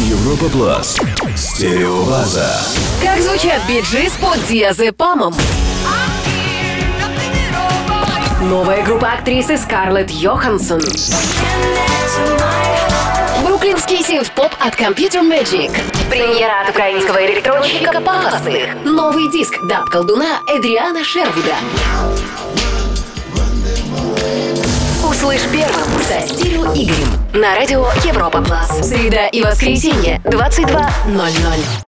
Европа Плас. Стереобаза. Как звучат биджи с под диазепамом? Новая группа актрисы Скарлетт Йоханссон. Бруклинский синт-поп от Computer Magic. Премьера от украинского электронщика Папасных. Новый диск даб колдуна Эдриана Шервуда. Услышь первым со Игорем на радио Европа Плас. Среда и воскресенье 22.00.